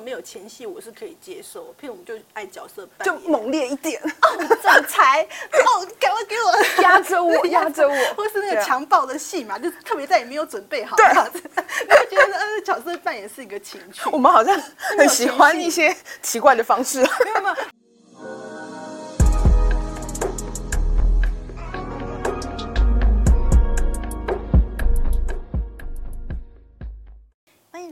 没有前戏，我是可以接受。譬如我们就爱角色扮就演，猛烈一点，哦总裁 哦，赶快给我 压着我，压着我，或是那个强暴的戏嘛，就是特别在你没有准备好，对这样子，你会觉得呃角色扮演是一个情趣。我们好像很喜欢一些奇怪的方式。没有没有。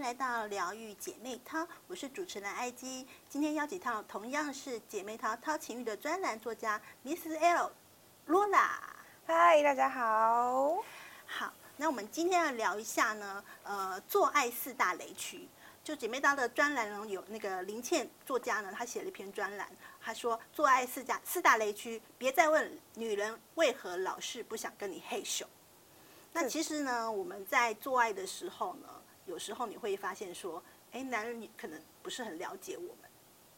来到疗愈姐妹淘，我是主持人艾姬。今天邀请到同样是姐妹淘掏情欲的专栏作家 Miss L 罗拉。嗨，大家好。好，那我们今天要聊一下呢，呃，做爱四大雷区。就姐妹淘的专栏呢，有那个林倩作家呢，她写了一篇专栏，她说做爱四大四大雷区，别再问女人为何老是不想跟你嘿咻。那其实呢，我们在做爱的时候呢，有时候你会发现说，哎，男人你可能不是很了解我们，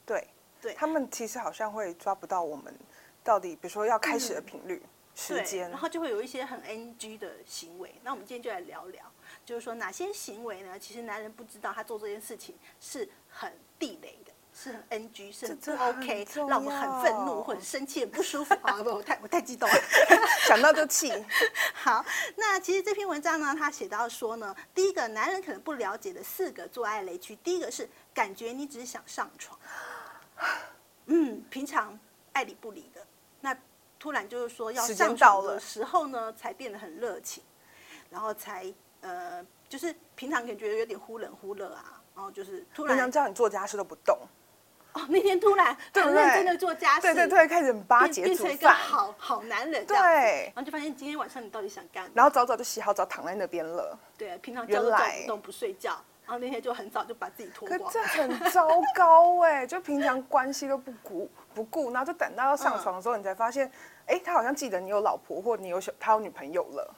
对，对他们其实好像会抓不到我们到底，比如说要开始的频率、时，间然。后就会有一些很 NG 的行为。那我们今天就来聊聊，就是说哪些行为呢？其实男人不知道他做这件事情是很地雷的，是很 NG，是很不这很 OK，重让我们很愤怒要或者生气、很不舒服啊！不，我太我太激动了。想到就气。好，那其实这篇文章呢，他写到说呢，第一个男人可能不了解的四个做爱雷区，第一个是感觉你只是想上床，嗯，平常爱理不理的，那突然就是说要上床的时候呢，才变得很热情，然后才呃，就是平常可能觉得有点忽冷忽热啊，然后就是突然平常叫你做家事都不动，哦，那天突然对很认真的做家事，对对对，开始很巴结煮变成一个饭，好好男人对然后就发现今天晚上你到底想干嘛？然后早早就洗好澡躺在那边了。对，平常叫都叫原来不动不睡觉，然后那天就很早就把自己脱光。可这很糟糕哎、就平常关系都不顾不顾，然后就等到要上床的时候，你才发现，哎、他好像记得你有老婆或你有小他有女朋友了。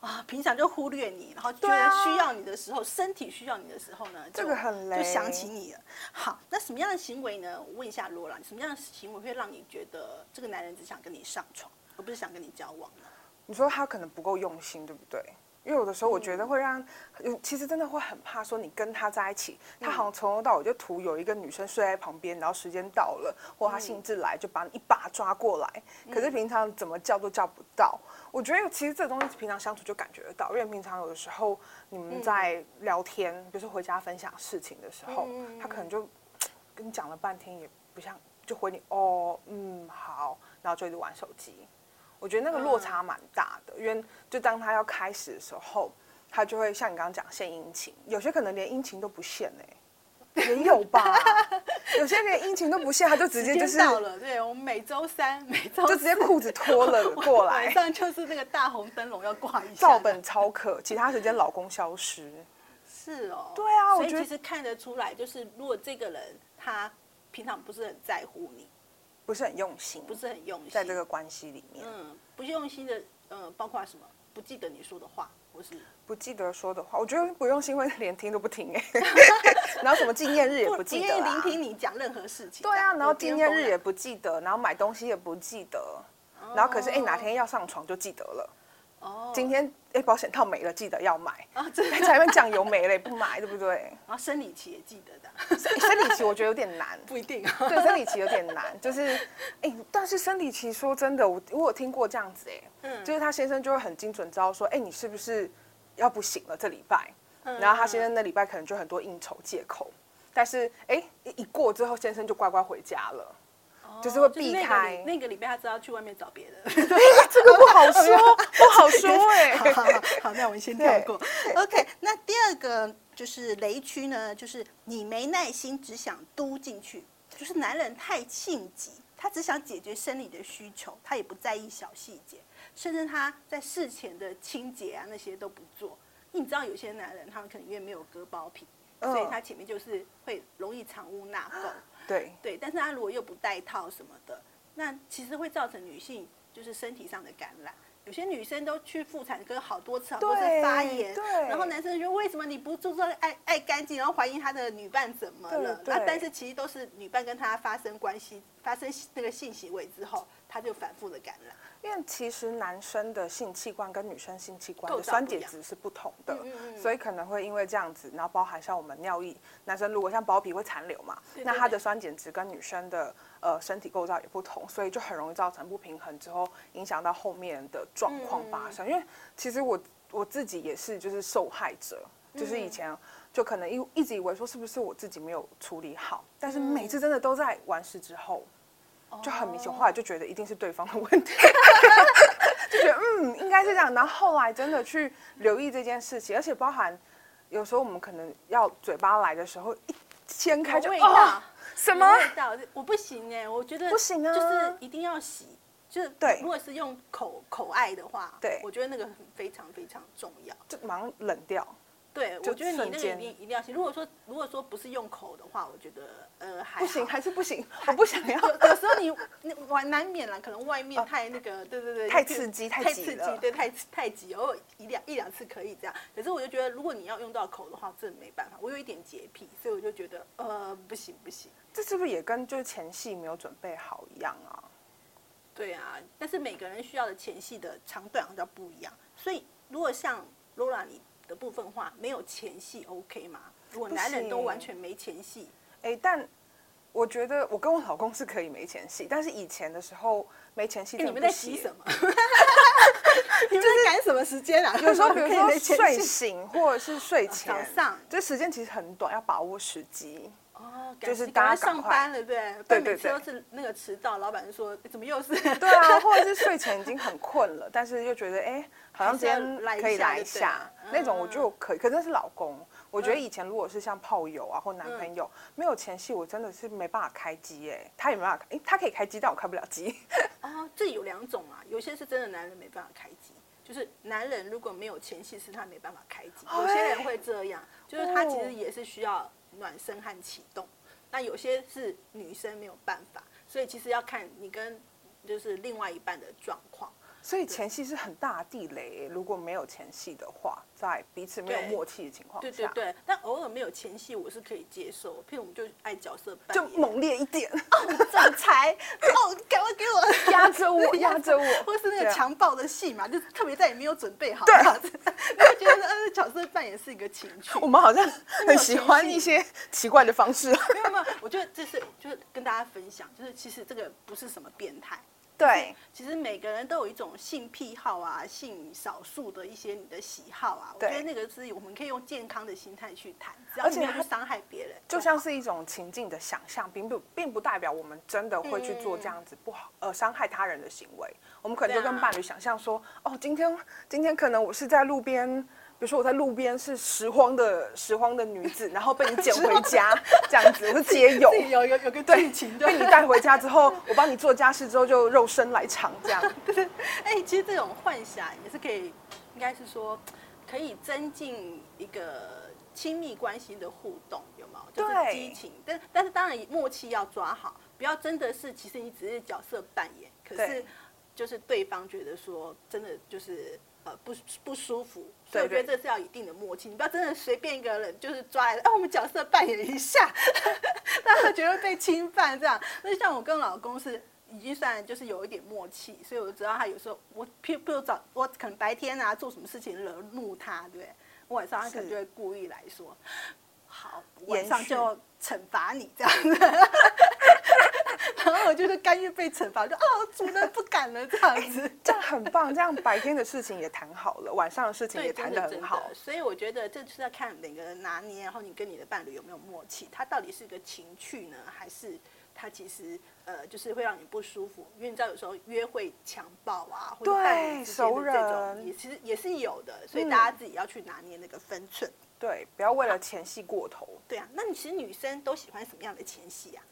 啊，平常就忽略你，然后觉得需要你的时候，身体需要你的时候呢，这个很累就想起你了。好，那什么样的行为呢？我问一下罗兰，什么样的行为会让你觉得这个男人只想跟你上床，而不是想跟你交往呢？你说他可能不够用心，对不对？因为有的时候我觉得会让，有其实真的会很怕说你跟他在一起，他好像从头到尾就图有一个女生睡在旁边，然后时间到了或他兴致来就把你一把抓过来，可是平常怎么叫都叫不到。我觉得其实这东西平常相处就感觉得到，因为平常有的时候你们在聊天，比如说回家分享事情的时候，他可能就跟你讲了半天也不像，就回你哦嗯好，然后就一直玩手机。我觉得那个落差蛮大的，因为就当他要开始的时候，他就会像你刚刚讲献殷勤，有些可能连殷勤都不献哎、也有吧，有些连殷勤都不献，他就直接就是间到了，对我们每周三、每周就直接裤子脱了过来晚，上就是那个大红灯笼要挂一下，照本操课，其他时间老公消失。是哦，对啊我所以觉得其实看得出来，就是如果这个人他平常不是很在乎你，不是很用心，不是很用心，在这个关系里面，嗯，不用心的，嗯，包括什么？不记得你说的话，或是不记得说的话，我觉得不用心会连听都不听哎、然后什么纪念日也不记得愿意聆听你讲任何事情。对啊，然后纪念日也不不记得，然后买东西也不记得，然后可是哎、哪天要上床就记得了。哦，今天哎、保险套没了，记得要买。啊，真的，前面酱油没了也不买，对不对？然 后生理期也记得的，生生理期我觉得有点难，不一定啊。对，生理期有点难，就是哎、但是生理期说真的，我我有听过这样子哎、嗯就是他先生就会很精准知道说，哎、你是不是要不行了这礼拜？嗯然后他先生那礼拜可能就很多应酬借口，但是哎、一一过之后，先生就乖乖回家了。就是会避那个开礼那个礼拜他知道去外面找别人。这个不好说，不好说哎、好好好，好，那我们先跳过。OK，那第二个就是雷区呢，就是你没耐心，只想嘟进去，就是男人太性急，他只想解决生理的需求，他也不在意小细节，甚至他在事前的清洁啊那些都不做。你知道有些男人他们可能因为没有割包皮，所以嗯他前面就是会容易藏污纳垢。对，对，但是他如果又不戴套什么的，那其实会造成女性就是身体上的感染。有些女生都去妇产科好多次，好多次发炎，对然后男生就为什么你不注重爱爱干净，然后怀疑他的女伴怎么了？那但是其实都是女伴跟他发生关系，发生那个性行为之后，他它就反复的感染。因为其实男生的性器官跟女生性器官的酸碱值是不同的，嗯嗯嗯所以可能会因为这样子，然后包含像我们尿液，男生如果像包皮会残留嘛，对对对那他的酸碱值跟女生的呃身体构造也不同，所以就很容易造成不平衡，之后影响到后面的状况发嗯生。因为其实我我自己也是就是受害者，就是以嗯前就可能一一直以为说是不是我自己没有处理好，但是嗯每次真的都在完事之后。就很明显，后来就觉得一定是对方的问题，就觉得嗯应该是这样。然后后来真的去留意这件事情，而且包含有时候我们可能要嘴巴来的时候，一掀开就有味道哦，什么味道，我不行哎，我觉得不行啊就是一定要洗。就是对如果是用口口爱的话，对我觉得那个很非常非常重要。就马上冷掉。对，我觉得你那个一定一定要洗。如果说如果说不是用口的话，我觉得呃还不行，好还是不行，我不想要。有有时候你你玩难免了，可能外面太那个，对对对，太刺激太太刺激对，太太急，偶尔一两一两次可以这样。可是我就觉得，如果你要用到口的话，真的没办法。我有一点洁癖，所以我就觉得呃不行不行。这是不是也跟就是前戏没有准备好一样啊？对啊，但是每个人需要的前戏的长短好像不一样，所以如果像 Laura 你的部分的话，没有前戏 OK 吗？如果男人都完全没前戏，哎，但我觉得我跟我老公是可以没前戏，但是以前的时候没前戏你们在洗什么？你们在赶什么时间啊？有时候比如说 没睡醒或者是睡前，早上这时间其实很短，要把握时机。哦，就是大家上班了，对不对？不对对每次都是那个迟到，老板就说怎么又是？对啊，或者是睡前已经很困了，但是又觉得哎，好像今天可以来一下那种我就可以。可是那是老公，我觉得嗯以前如果是像炮友啊或男朋友没有前戏，我真的是没办法开机哎，他也没办法，哎，他可以开机，但我开不了机。哦，这有两种啊，有些是真的男人没办法开机，就是男人如果没有前戏是他没办法开机，有些人会这样，就是他其实也是需要暖身和启动，那有些是女生没有办法，所以其实要看你跟就是另外一半的状况。所以前戏是很大的地雷，如果没有前戏的话，在彼此没有默契的情况下，对对对，但偶尔没有前戏我是可以接受，譬如我们就爱角色扮就演，猛烈一点，哦总裁，哦，赶快给我。压着我，压着我，或是那个强暴的戏嘛，就是特别在你没有准备好，对。这样子，你会觉得呃角色扮演是一个情趣。我们好像很喜欢一些奇怪的方式。没有没有，我觉得这是就是跟大家分享，就是其实这个不是什么变态，对，其实每个人都有一种性癖好啊，性少数的一些你的喜好啊，我对觉得那个是我们可以用健康的心态去谈，只要你没有去伤害别人，就像是一种情境的想象，并不并不代表我们真的会去做嗯这样子不好呃伤害他人的行为。我们可能就跟伴侣想象说，哦，今天今天可能我是在路边。比如说我在路边是拾荒的拾荒的女子，然后被你捡回家这样子，我是街友自，己有有有个对剧情，被你带回家之后，我帮你做家事之后就肉身来偿这样。哎、其实这种幻想也是可以，应该是说可以增进一个亲密关系的互动，有没有？就是对激情，但但是当然默契要抓好，不要真的是其实你只是角色扮演，可是就是对方觉得说真的就是。呃，不不舒服，所以我觉得这是要有一定的默契，你不要真的随便一个人就是抓来，哎、我们角色扮演一下，让他觉得被侵犯这样。那像我跟老公是已经算就是有一点默契，所以我知道他有时候我譬譬如早我可能白天啊做什么事情惹怒他，对不对？我晚上他可能就会故意来说，好，晚上续就惩罚你这样子。然后我就是甘愿被惩罚，就哦，主人不敢了这样子。这样很棒，这样白天的事情也谈好了，晚上的事情也谈得很好。所以我觉得这就是要看每个人拿捏，然后你跟你的伴侣有没有默契，他到底是个情趣呢，还是他其实呃就是会让你不舒服？因为你知道有时候约会强暴啊，或者对伴侣之间熟的这种人也其实也是有的，所以嗯大家自己要去拿捏那个分寸。对，不要为了前戏过头。对啊，那你其实女生都喜欢什么样的前戏啊？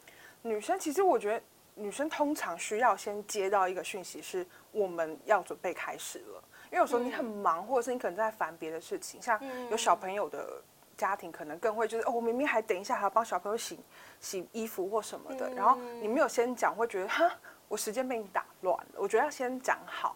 女生其实我觉得，女生通常需要先接到一个讯息，是我们要准备开始了。因为有时候你很忙，或者是你可能在烦别的事情，像有小朋友的家庭，可能更会就是哦，我明明还等一下还要帮小朋友洗洗衣服或什么的，然后你没有先讲，会觉得哈，我时间被你打乱了。我觉得要先讲好。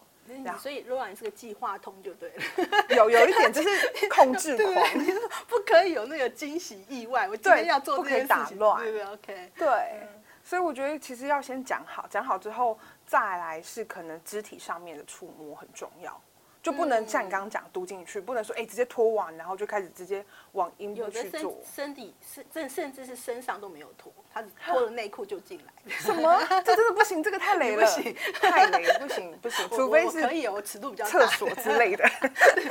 所以罗兰是个计划通就对了，有有一点就是控制狂，对？不可以有那个惊喜意外，我今对天要做不可以这件事情，打乱对不对？OK。对，所以我觉得其实要先讲好，讲好之后再来是可能肢体上面的触摸很重要，就不能像你刚刚讲嘟进去，不能说哎直接脱完然后就开始直接往阴部去做。身体甚甚甚至是身上都没有脱，他只 脱了内裤就进来。什么？这真的不行，这个太雷了，不行太雷，不行不行，除非是可以哦，尺度比较大。厕所之类的。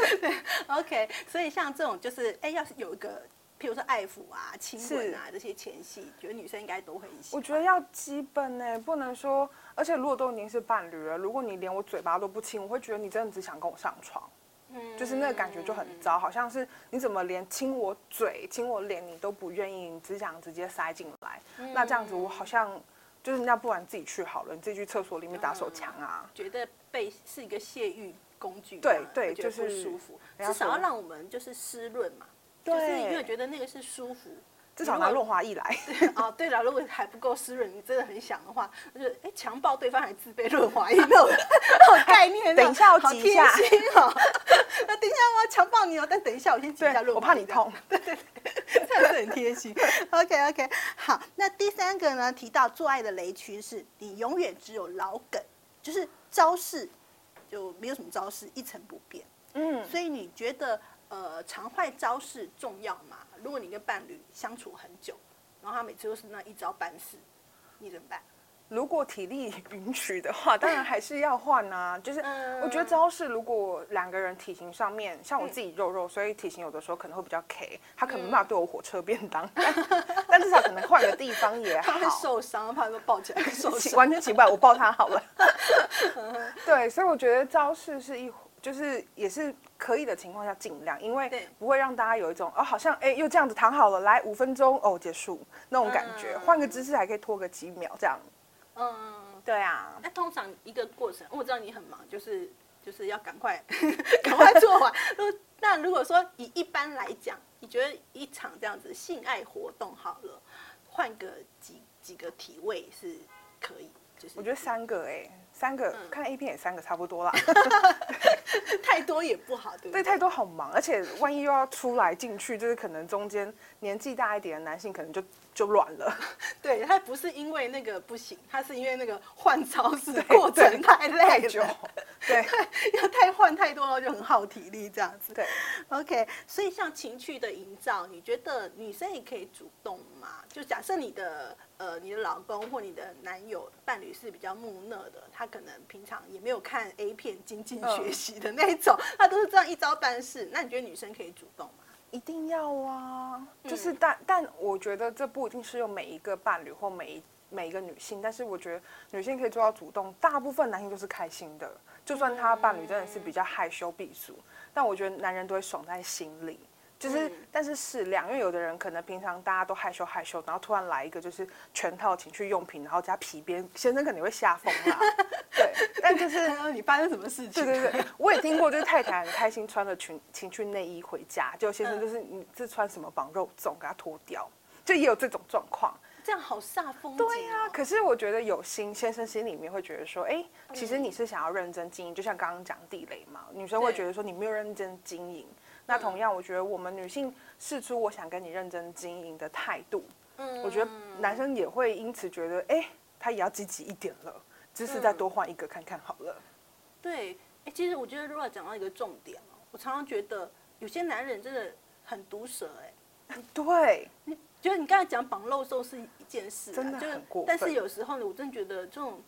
OK，所以像这种就是，哎，要是有一个，譬如说爱抚啊、亲吻啊这些前戏，觉得女生应该都很喜欢。我觉得要基本呢，不能说，而且如果都已经是伴侣了，如果你连我嘴巴都不亲，我会觉得你真的只想跟我上床，嗯就是那个感觉就很糟，好像是你怎么连亲我嘴、亲我脸你都不愿意，你只想直接塞进来，那这样子我好像就是那不然自己去好了，你自己去厕所里面打手枪啊。觉得被是一个泄欲工具，对对就是不舒服。至少要让我们就是湿润嘛，就是对因为觉得那个是舒服。至少拿润滑液来。哦，对了，如果还不够湿润，你真的很想的话，就是哎强暴对方还自备润滑液 概念，等一下我挤一下心哦。那等一下我要强暴你哦，但等一下我先挤一下润滑液，我怕你痛。对对对这样是很贴心。OK OK，好，那第三个呢，提到做爱的雷区是你永远只有老梗，就是招式就没有什么招式，一成不变。嗯，所以你觉得呃常坏招式重要嘛？如果你跟伴侣相处很久，然后他每次都是那一招办事，你怎么办？如果体力允许的话，当然还是要换啊。就是嗯我觉得招式，如果两个人体型上面，像我自己肉肉，所以体型有的时候可能会比较 K，他可能没办法对我火车便当，但但至少可能换个地方也他会。受伤，怕他抱起来会受伤。完全奇怪，我抱他好了。对，所以我觉得招式是一，就是也是可以的情况下尽量，因为对不会让大家有一种哦，好像哎又这样子躺好了，来五分钟哦结束那种感觉，嗯换个姿势还可以拖个几秒这样。嗯，对啊，那通常一个过程，我知道你很忙，就是就是要赶快 赶快做完。如那如果说以一般来讲，你觉得一场这样子性爱活动好了，换个几几个体位是可以？就是我觉得三个哎、三个、嗯看 A 片也三个差不多啦。太多也不好，对不对，对？太多好忙，而且万一又要出来进去，就是可能中间年纪大一点的男性可能就就软了。对，他不是因为那个不行，他是因为那个换招式的对过程太累久了，，对 要太换太多了就很耗体力这样子。对。OK，所以像情趣的营造，你觉得女生也可以主动吗？就假设你的呃你的老公或你的男友伴侣是比较木讷的，他可能平常也没有看 A 片精进嗯学习的那种，他都是这样一招半式。那你觉得女生可以主动吗？一定要啊，就是嗯但但我觉得这不一定是用每一个伴侣或每一每一个女性，但是我觉得女性可以做到主动，大部分男性都是开心的，就算他伴侣真的是比较害羞避俗，但我觉得男人都会爽在心里。就是嗯，但是适量，因为有的人可能平常大家都害羞害羞，然后突然来一个就是全套情趣用品，然后加皮鞭，先生肯定会吓疯啦。对，但就是 你发生什么事情？对对对，我也听过，就是太太很开心穿了裙情趣内衣回家，就先生就是你是穿什么绑肉粽给他脱掉，就也有这种状况。这样好煞风景、哦。对呀、可是我觉得有心先生心里面会觉得说，哎，其实你是想要认真经营，就像刚刚讲地雷嘛，女生会觉得说你没有认真经营。那同样，我觉得我们女性试出我想跟你认真经营的态度，嗯我觉得男生也会因此觉得，哎，他也要积极一点了，只是再多换一个看看好了。对，哎、其实我觉得如果讲到一个重点哦，我常常觉得有些男人真的很毒舌、哎，对，就是你刚才讲绑肉粽是一件事、啊，真的就是但是有时候呢，我真的觉得这种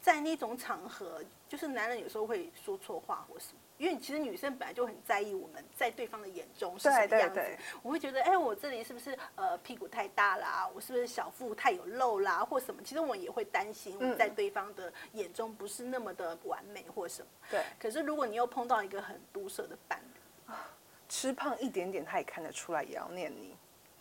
在那种场合，就是男人有时候会说错话或什么。因为其实女生本来就很在意我们在对方的眼中是什么样子，对对对我会觉得，哎，我这里是不是呃屁股太大啦？我是不是小腹太有肉啦，或什么？其实我也会担心我们在对方的眼中不是那么的完美或什么。对，可是如果你又碰到一个很毒舌的伴侣，吃胖一点点，他也看得出来，也要念你。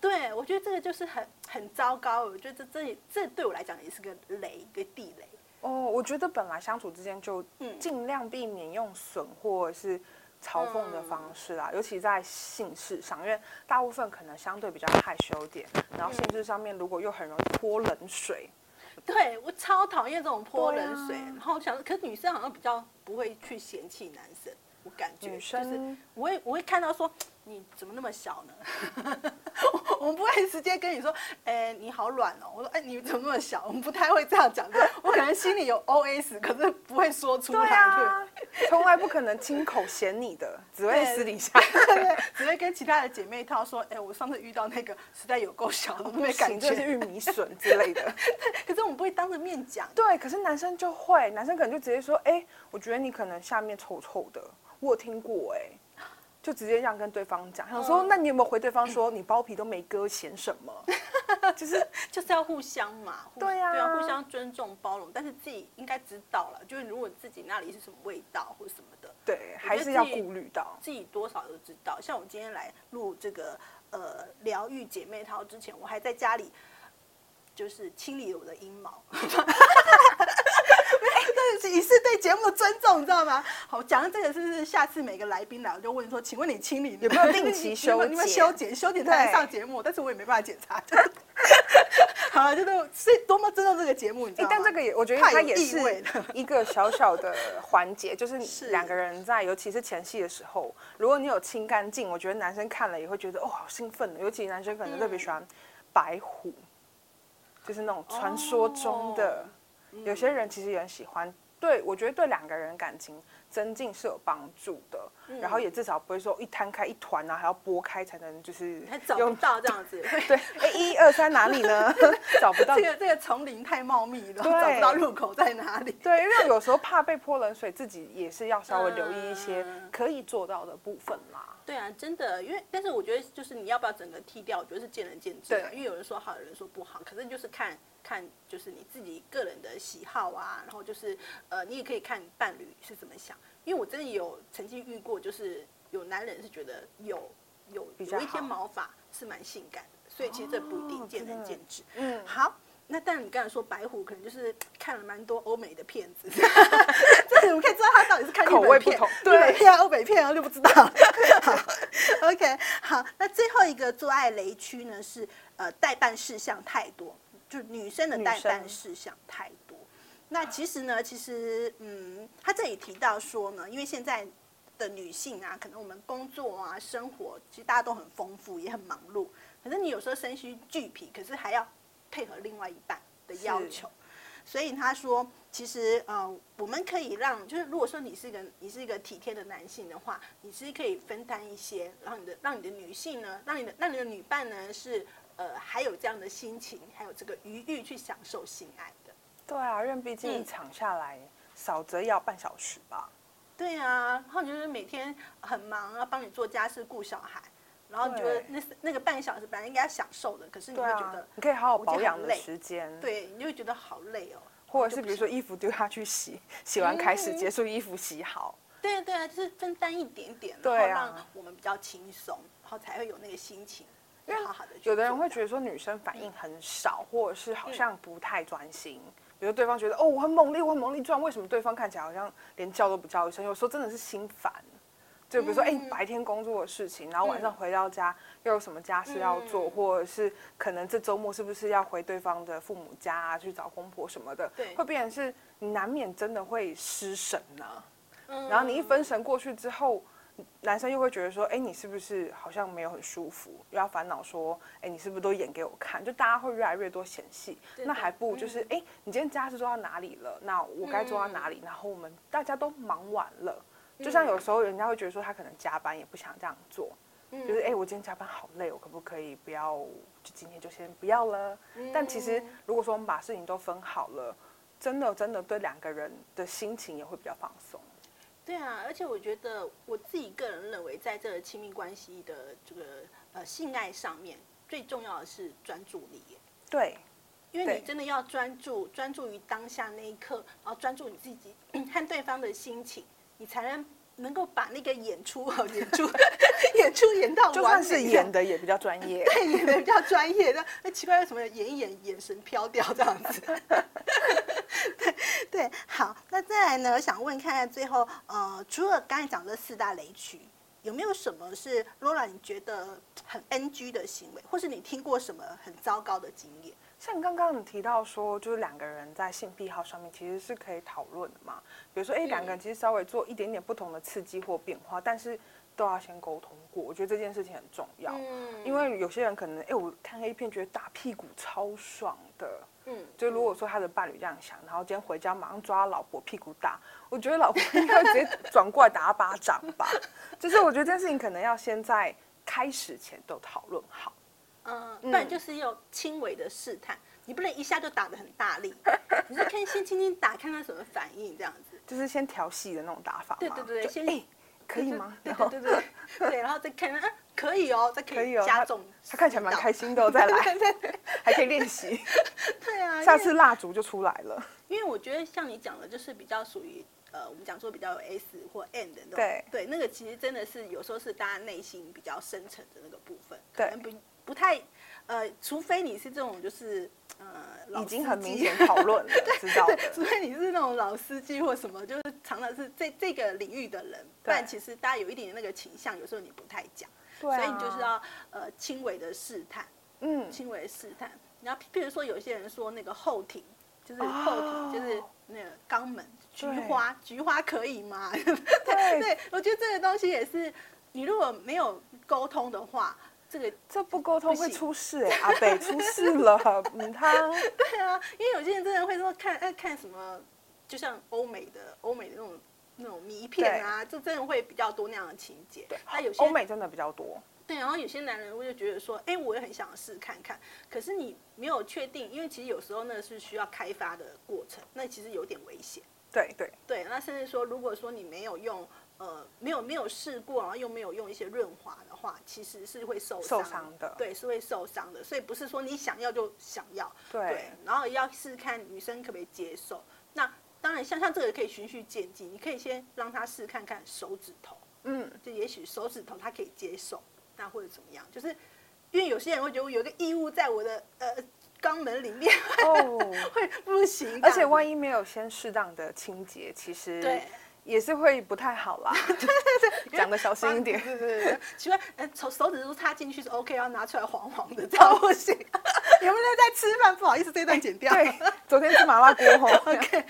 对我觉得这个就是很很糟糕。我觉得这这也这对我来讲也是个雷，一个地雷。哦，我觉得本来相处之间就嗯尽量避免用损或者是嘲讽的方式啦，尤其在性事上，因为大部分可能相对比较害羞点，然后性事上面如果又很容易泼冷水，对我超讨厌这种泼冷水，然后想，可是女生好像比较不会去嫌弃男生，我感觉女就是生我会我会看到说你怎么那么小呢？我们不会直接跟你说，哎，你好软哦。我说，哎，你怎么那么小？我们不太会这样讲的。我可能心里有 OS，可是不会说出来。对啊，从来不可能亲口嫌你的，只会私底下，只会跟其他的姐妹套说，哎，我上次遇到那个实在有够小，我都没感觉是玉米笋之类的。可是我们不会当着面讲。对，可是男生就会，男生可能就直接说，哎，我觉得你可能下面臭臭的，我有听过，哎。就直接这样跟对方讲，想说，那你有没有回对方说，你包皮都没割，嫌什么？就是就是要互相嘛，对呀，对啊，互相尊重包容，但是自己应该知道了，就是如果自己那里是什么味道或者什么的，对，还是要顾虑到，自己多少都知道。像我今天来录这个呃疗愈姐妹淘之前，我还在家里就是清理我的阴毛。以是对节目的尊重，你知道吗？好，讲的这个是不是下次每个来宾来，我就问说，请问你清理有没有定期修剪？你们修剪，修剪才来上节目，但是我也没办法检查。好了，就是是多么尊重这个节目，你知道吗？但这个也，我觉得它也是一个小小的环节，就是两个人在，尤其是前戏的时候，如果你有清干净，我觉得男生看了也会觉得哦，好兴奋的。尤其男生可能特别喜欢白虎，就是那种传说中的。有些人其实也很喜欢，对我觉得对两个人感情增进是有帮助的，然后也至少不会说一摊开一团啊，还要拨开才能就是找不到这样子。对，哎，一二三哪里呢？找不到。这个这个丛林太茂密了，找不到入口在哪里。对，因为有时候怕被泼冷水，自己也是要稍微留意一些可以做到的部分啦。对啊，真的，因为但是我觉得就是你要不要整个剃掉，我觉得是见仁见智的。因为有人说好，有人说不好，可是就是看看就是你自己个人的喜好啊，然后就是呃，你也可以看伴侣是怎么想。因为我真的有曾经遇过，就是有男人是觉得有有有一些毛发是蛮性感的，所以其实这不一定见仁见智。嗯，好。那但你刚才说白虎可能就是看了蛮多欧美的片子，这我们可以知道他到底是看口味片，对片、欧美片啊就不知道。好，OK，好，那最后一个做爱雷区呢是呃代办事项太多，就女生的代办事项太多。那其实呢，其实嗯，他这里提到说呢，因为现在的女性啊，可能我们工作啊、生活其实大家都很丰富，也很忙碌，可是你有时候身心俱疲，可是还要。配合另外一半的要求，所以他说，其实呃，我们可以让，就是如果说你是一个你是一个体贴的男性的话，你是可以分担一些，然后你的让你的女性呢，让你的让你的女伴呢是呃还有这样的心情，还有这个余欲去享受性爱的。对啊，因为毕竟一场下来少则要半小时吧。对啊，然后就是每天很忙啊，帮你做家事、顾小孩。然后你觉得那那个半小时本来应该享受的，可是你会觉得你可以好好保养的时间，对，你就会觉得好累哦。或者是比如说衣服丢下去洗，洗完开始结束，衣服洗好。对啊对啊，就是分担一点点，然后让我们比较轻松，然后才会有那个心情，好好的。有的人会觉得说女生反应很少，或者是好像不太专心。比如对方觉得哦我很猛力，我很猛力撞，为什么对方看起来好像连叫都不叫一声？有时候真的是心烦。就比如说，哎，白天工作的事情，然后晚上回到家又有什么家事要做，或者是可能这周末是不是要回对方的父母家去找公婆什么的，会变成是你难免真的会失神呢。然后你一分神过去之后，男生又会觉得说，哎，你是不是好像没有很舒服？又要烦恼说，哎，你是不是都演给我看？就大家会越来越多嫌隙，那还不如就是，哎，你今天家事做到哪里了？那我该做到哪里？然后我们大家都忙完了。就像有时候人家会觉得说他可能加班也不想这样做，就是哎我今天加班好累，我可不可以不要就今天就先不要了？但其实如果说我们把事情都分好了，真的真的对两个人的心情也会比较放松。对啊，而且我觉得我自己个人认为，在这个亲密关系的这个呃性爱上面，最重要的是专注力。对，因为你真的要专注，专注于当下那一刻，然后专注你自己 和对方的心情。你才能能够把那个演出哈演出 演出演到就算是演的也比较专业，对，演的比较专业。那那奇怪为什么演一演眼神飘掉这样子？对对，好，那再来呢？我想问看看最后呃，除了刚才讲的四大雷区，有没有什么是 Laura 你觉得很 NG 的行为，或是你听过什么很糟糕的经验？像刚刚你提到说，就是两个人在性癖好上面其实是可以讨论的嘛。比如说，哎，两个人其实稍微做一点点不同的刺激或变化，但是都要先沟通过。我觉得这件事情很重要，嗯因为有些人可能，哎、我看 A 片觉得打屁股超爽的。嗯，就如果说他的伴侣这样想，然后今天回家马上抓老婆屁股打，我觉得老婆应该直接转过来打他巴掌吧。就是我觉得这件事情可能要先在开始前都讨论好。嗯，不然就是要轻微的试探，你不能一下就打的很大力，你是看先轻轻打，看他什么反应这样子。就是先调戏的那种打法嘛。对对对先哎、可以吗？对然后对对对对，然后再看，啊，可以哦，再可以加重。他看起来蛮开心的哦，再来，还可以练习。对啊，下次蜡烛就出来了。因为我觉得像你讲的，就是比较属于呃，我们讲说比较有 S 或 N 的那种，对对，那个其实真的是有时候是大家内心比较深层的那个部分，对可能不不太呃，除非你是这种就是呃，老已经很明显讨论了，知道的。除非你是那种老司机或什么，就是常常是这这个领域的人，不然其实大家有一点点那个倾向，有时候你不太讲，对啊所以你就是要呃轻微的试探，嗯，轻微的试探。然后譬如说有些人说那个后庭，就是后庭、就是那个肛门，菊花，菊花可以吗？对对，我觉得这个东西也是，你如果没有沟通的话，这个这不沟通会出事哎、阿北出事了，嗯，他对啊，因为有些人真的会说看爱看什么，就像欧美的欧美的那种那种迷片啊，就真的会比较多那样的情节。对，那有些欧美真的比较多，对，然后有些男人会就觉得说，哎，我也很想试看看，可是你没有确定，因为其实有时候那是需要开发的过程，那其实有点危险。对对对，那甚至说，如果说你没有用，呃，没有没有试过，然后又没有用一些润滑的话，其实是会受受伤伤的对，是会受伤的。所以不是说你想要就想要，对然后要试试看女生可不可以接受。那当然，像像这个可以循序渐进，你可以先让她试看看手指头，嗯，就也许手指头她可以接受，那或者怎么样，就是因为有些人会觉得我有一个异物在我的呃肛门里面哦，会不行，而且万一一没有先适当的清洁，其实对。也是会不太好啦。讲的小心一点。对对对，奇怪，呃，手手指都插进去是 OK，要拿出来黄黄的，这样不行。有没有在吃饭？不好意思，这段剪掉。对，昨天吃麻辣锅哈。OK，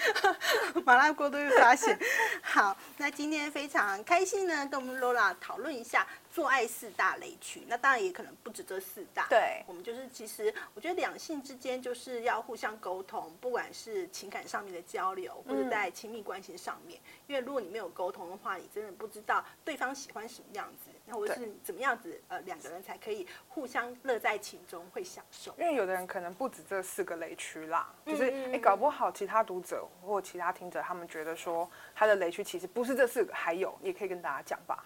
麻辣锅都会发现。好，那今天非常开心呢，跟我们 Lola 讨论一下做爱四大雷区。那当然也可能不止这四大。对我们就是其实我觉得两性之间就是要互相沟通，不管是情感上面的交流，或者在亲密关系上面。因为如果你没有沟通的话，你真的不知道对方喜欢什么样子，那或者是怎么样子，呃，两个人才可以互相乐在其中，会享受。因为有的人可能不止这四个雷区啦，就是嗯嗯哎、搞不好其他读者或其他听者他们觉得说他的雷区其实不是这四个，还有也可以跟大家讲吧，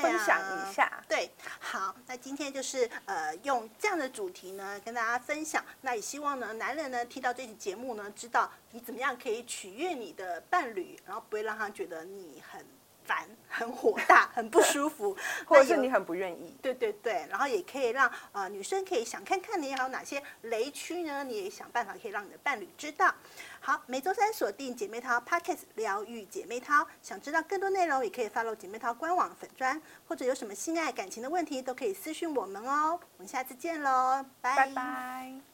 分享一下。对，好，那今天就是呃用这样的主题呢跟大家分享，那也希望呢男人呢听到这期节目呢，知道你怎么样可以取悦你的伴侣，然后不会让他觉得你很烦、很火大、很不舒服，或者是你很不愿意。对对对，然后也可以让呃女生可以想看看你还有哪些雷区呢？你也想办法可以让你的伴侣知道。好，每周三锁定姐妹淘 Pockets 疗愈姐妹淘，想知道更多内容也可以 follow 姐妹淘官网粉砖，或者有什么性爱感情的问题都可以私讯我们哦。我们下次见喽，拜拜。